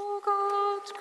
O Gott,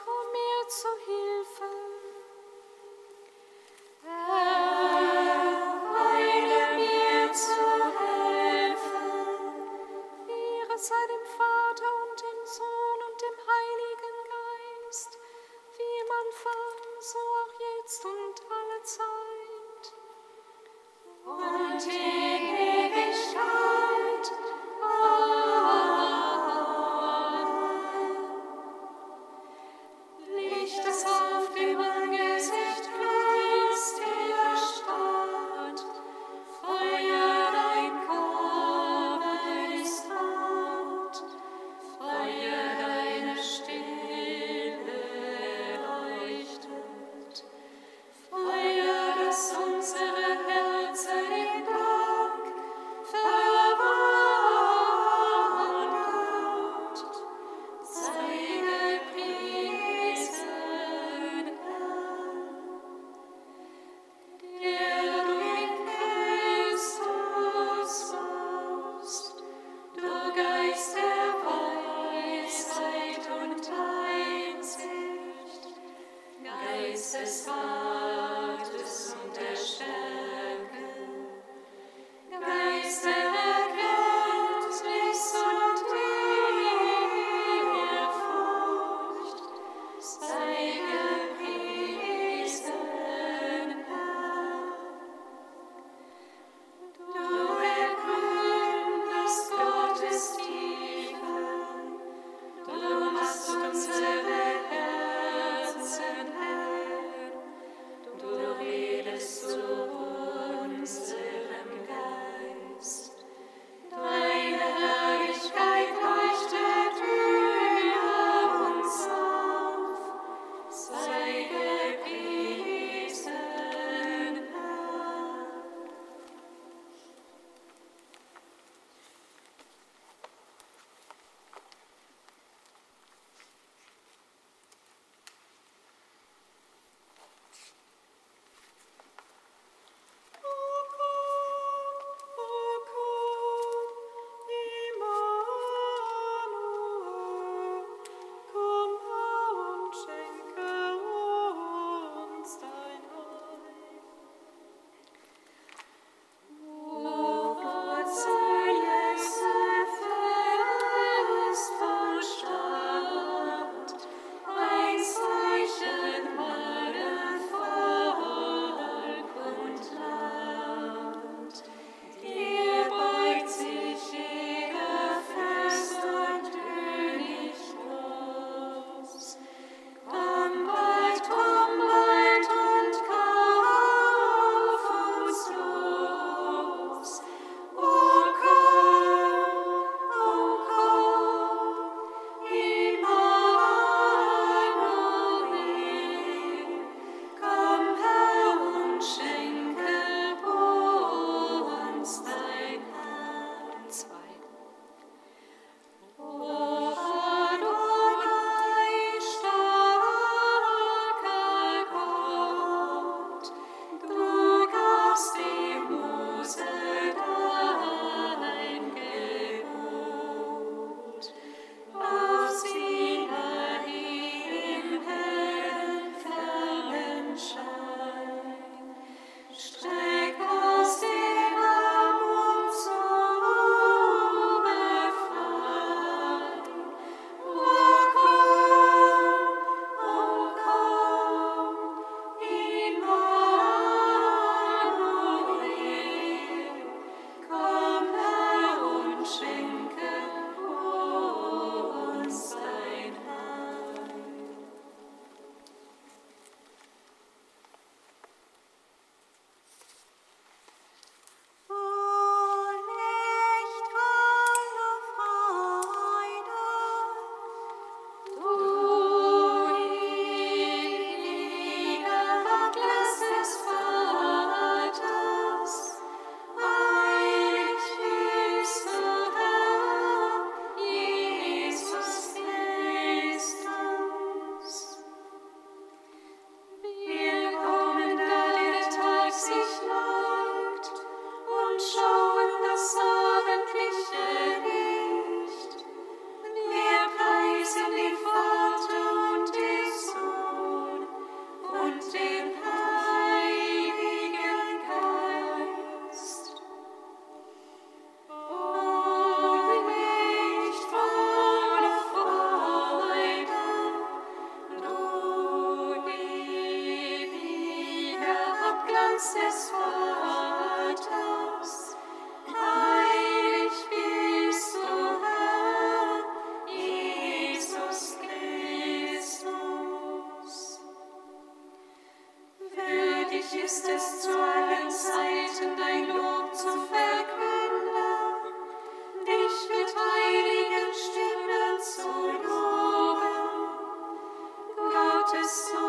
so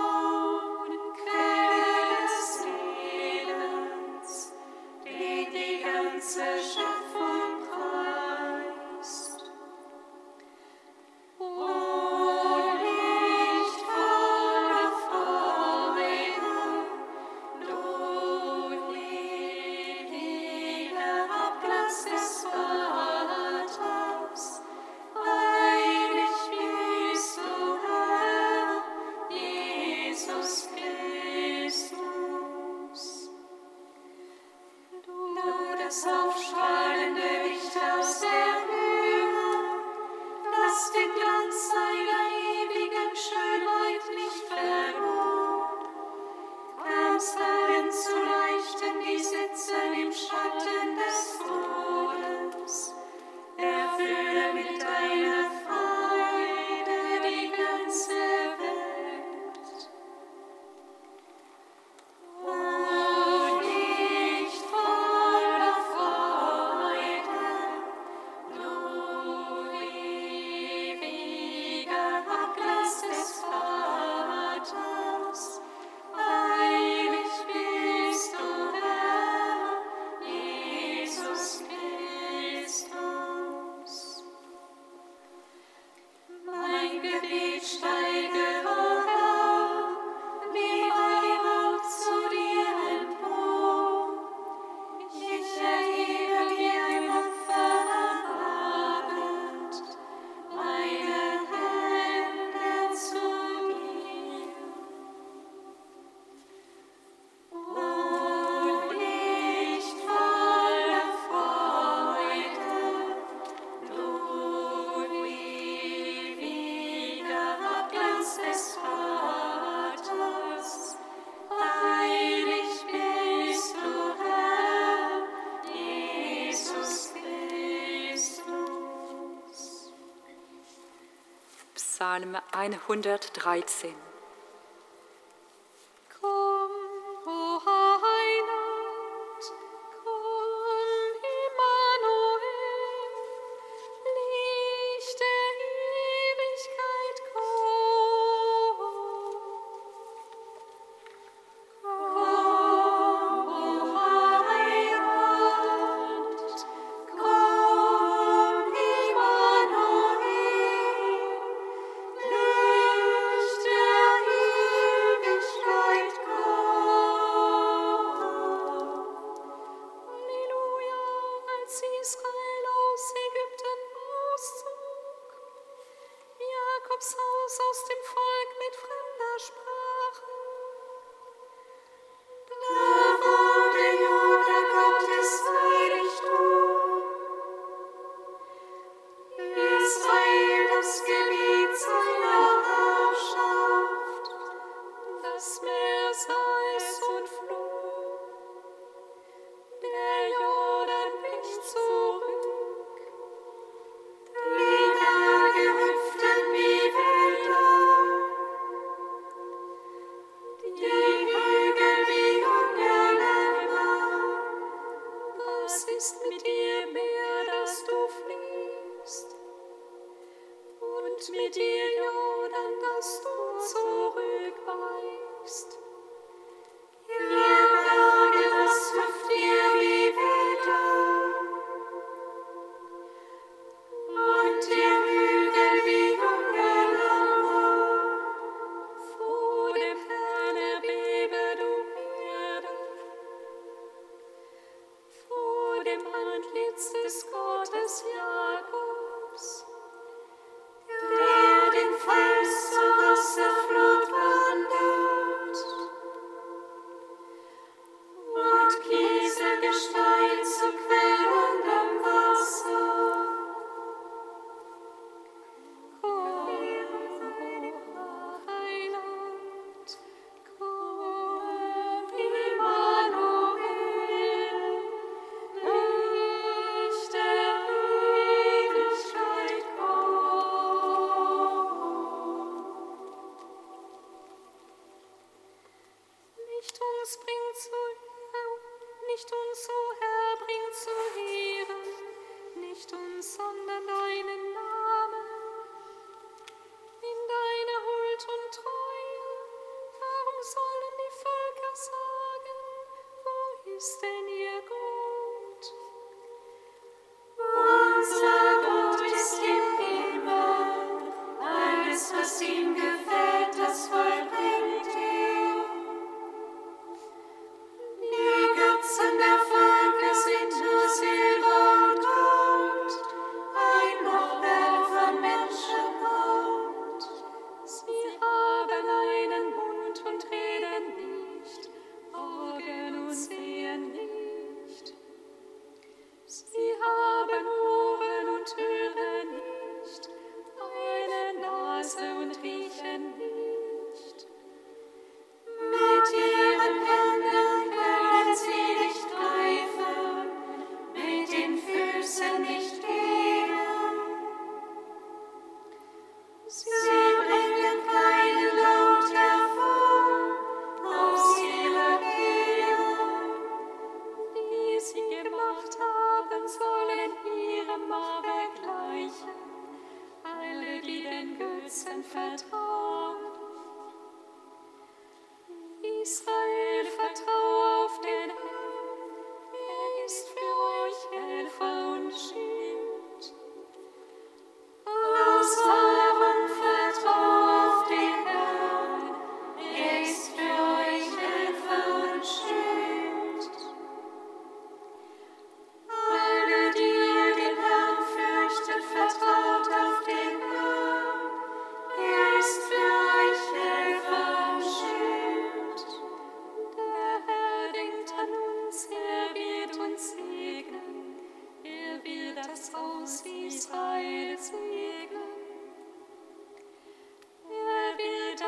113.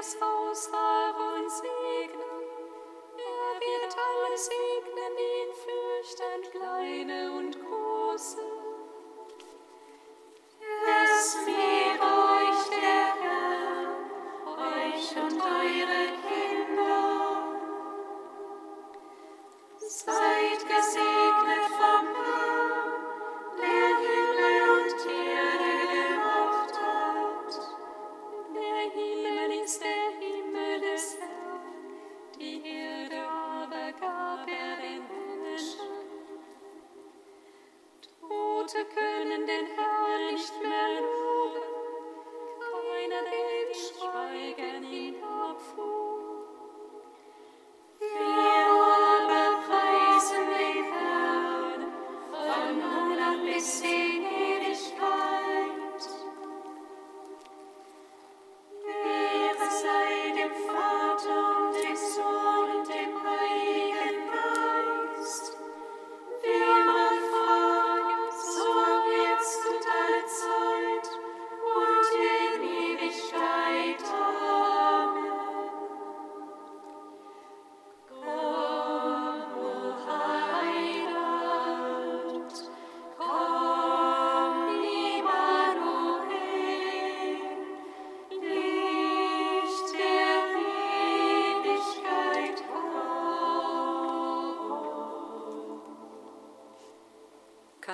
das Haus Aaron segnen. Er wird alle segnen, ihn fürchten, kleine und große.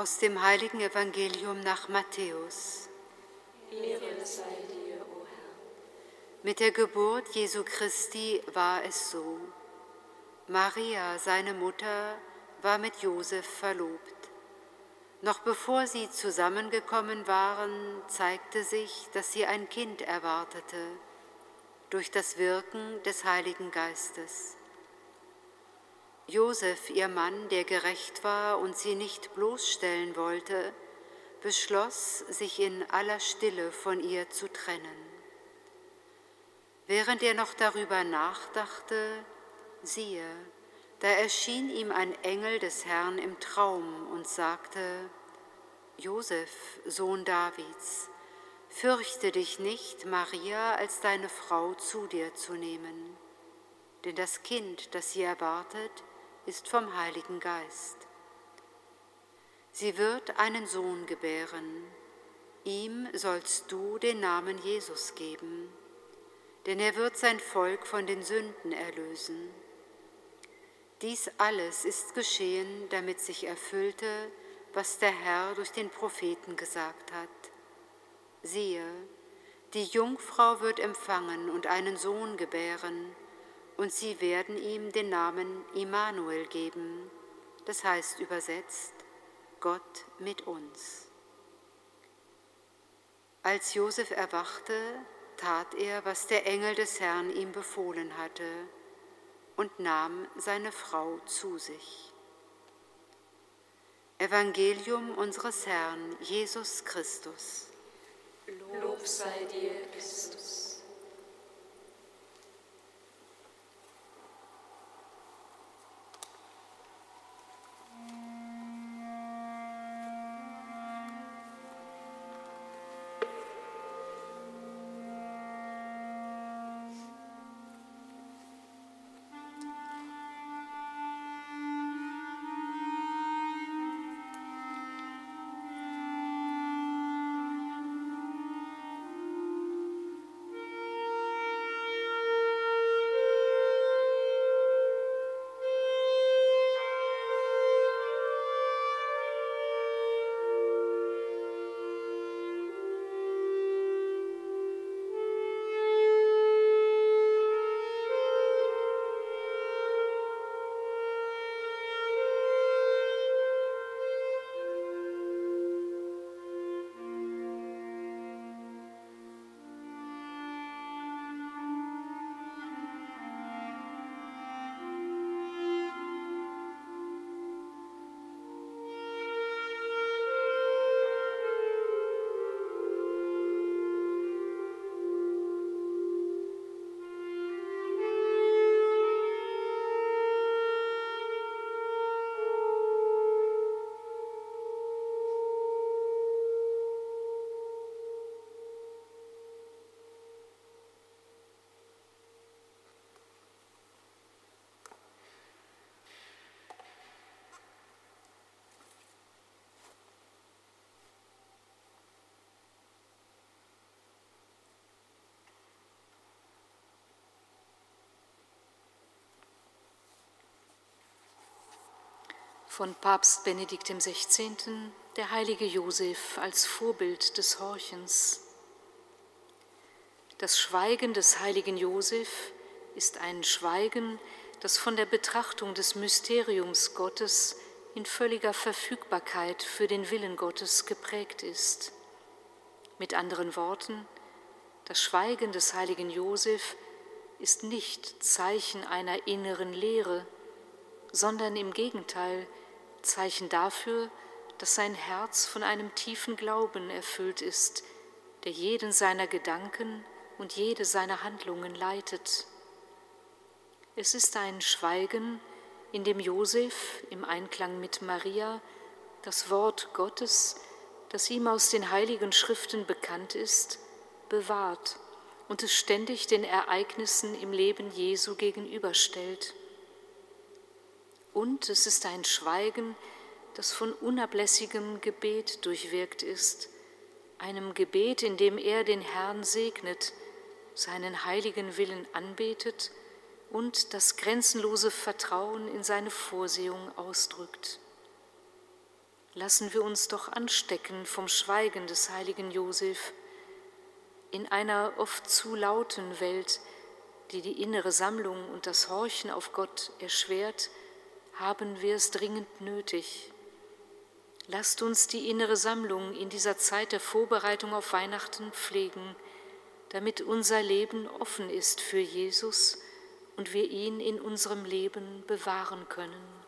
Aus dem heiligen Evangelium nach Matthäus. Ehre sei dir, o Herr. Mit der Geburt Jesu Christi war es so. Maria, seine Mutter, war mit Josef verlobt. Noch bevor sie zusammengekommen waren, zeigte sich, dass sie ein Kind erwartete, durch das Wirken des Heiligen Geistes. Josef, ihr Mann, der gerecht war und sie nicht bloßstellen wollte, beschloss, sich in aller Stille von ihr zu trennen. Während er noch darüber nachdachte, siehe, da erschien ihm ein Engel des Herrn im Traum und sagte, Josef, Sohn Davids, fürchte dich nicht, Maria als deine Frau zu dir zu nehmen, denn das Kind, das sie erwartet, ist vom Heiligen Geist. Sie wird einen Sohn gebären, ihm sollst du den Namen Jesus geben, denn er wird sein Volk von den Sünden erlösen. Dies alles ist geschehen, damit sich erfüllte, was der Herr durch den Propheten gesagt hat. Siehe, die Jungfrau wird empfangen und einen Sohn gebären, und sie werden ihm den Namen Immanuel geben, das heißt übersetzt Gott mit uns. Als Josef erwachte, tat er, was der Engel des Herrn ihm befohlen hatte, und nahm seine Frau zu sich. Evangelium unseres Herrn Jesus Christus. Lob sei dir, Christus. Von Papst Benedikt XVI. der heilige Josef als Vorbild des Horchens. Das Schweigen des heiligen Josef ist ein Schweigen, das von der Betrachtung des Mysteriums Gottes in völliger Verfügbarkeit für den Willen Gottes geprägt ist. Mit anderen Worten, das Schweigen des heiligen Josef ist nicht Zeichen einer inneren Leere, sondern im Gegenteil Zeichen dafür, dass sein Herz von einem tiefen Glauben erfüllt ist, der jeden seiner Gedanken und jede seiner Handlungen leitet. Es ist ein Schweigen, in dem Josef im Einklang mit Maria das Wort Gottes, das ihm aus den heiligen Schriften bekannt ist, bewahrt und es ständig den Ereignissen im Leben Jesu gegenüberstellt. Und es ist ein Schweigen, das von unablässigem Gebet durchwirkt ist, einem Gebet, in dem er den Herrn segnet, seinen heiligen Willen anbetet und das grenzenlose Vertrauen in seine Vorsehung ausdrückt. lassen wir uns doch anstecken vom Schweigen des heiligen Josef. In einer oft zu lauten Welt, die die innere Sammlung und das Horchen auf Gott erschwert, haben wir es dringend nötig. Lasst uns die innere Sammlung in dieser Zeit der Vorbereitung auf Weihnachten pflegen, damit unser Leben offen ist für Jesus und wir ihn in unserem Leben bewahren können.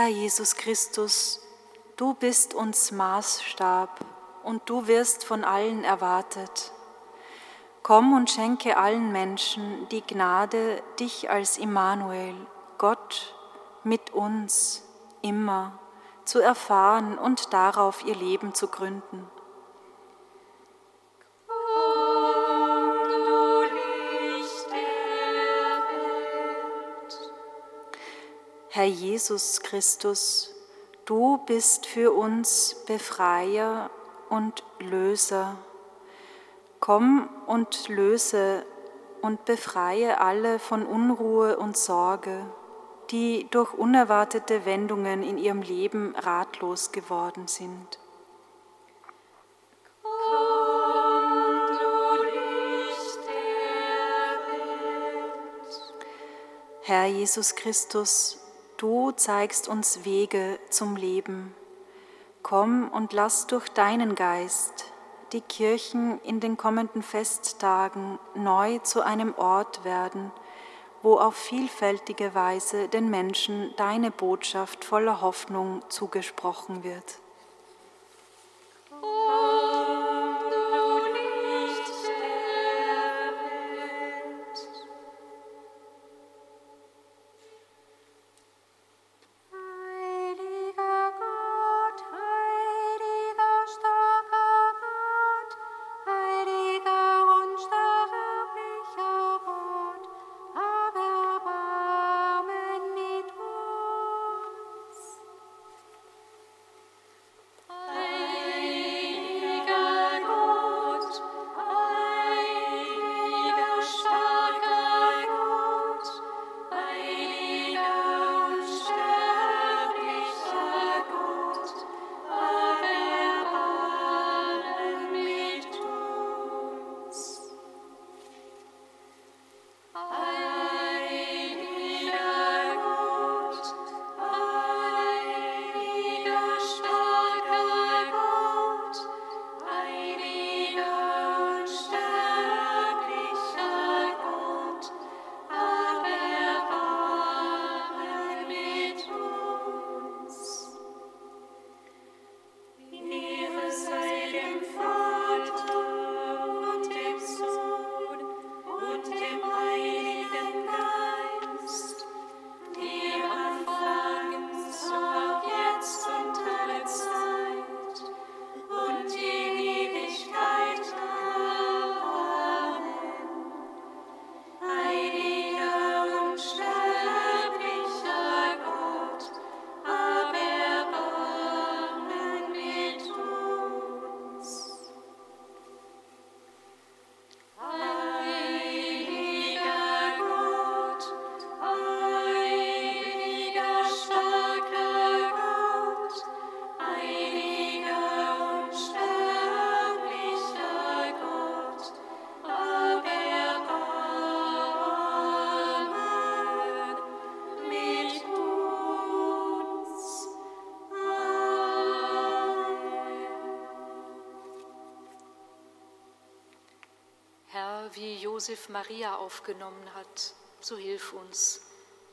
Herr Jesus Christus, du bist uns Maßstab und du wirst von allen erwartet. Komm und schenke allen Menschen die Gnade, dich als Immanuel, Gott mit uns immer zu erfahren und darauf ihr Leben zu gründen. Herr Jesus Christus, du bist für uns Befreier und Löser. Komm und löse und befreie alle von Unruhe und Sorge, die durch unerwartete Wendungen in ihrem Leben ratlos geworden sind. Herr Jesus Christus, du zeigst uns Wege zum Leben. Komm und lass durch deinen Geist die Kirchen in den kommenden Festtagen neu zu einem Ort werden, wo auf vielfältige Weise den Menschen deine Botschaft voller Hoffnung zugesprochen wird. Wie Josef Maria aufgenommen hat, so hilf uns,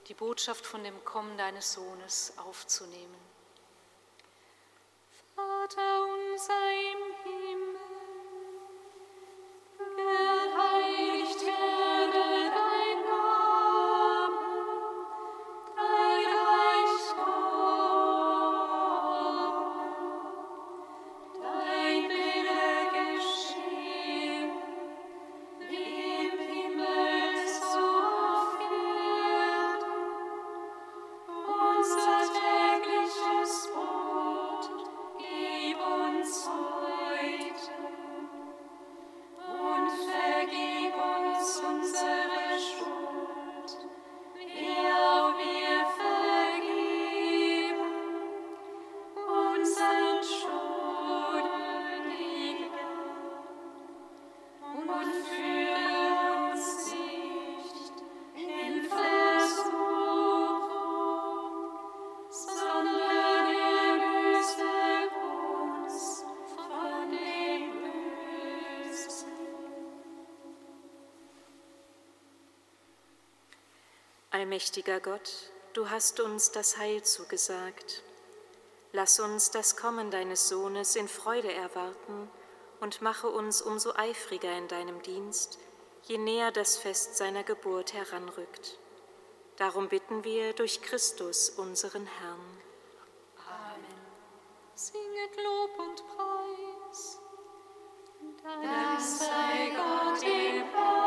die Botschaft von dem Kommen deines Sohnes aufzunehmen. Vater unser im Allmächtiger Gott, du hast uns das Heil zugesagt. Lass uns das Kommen deines Sohnes in Freude erwarten und mache uns umso eifriger in deinem Dienst, je näher das Fest seiner Geburt heranrückt. Darum bitten wir durch Christus, unseren Herrn. Amen. Singet Lob und Preis. Dank sei Gott im Herrn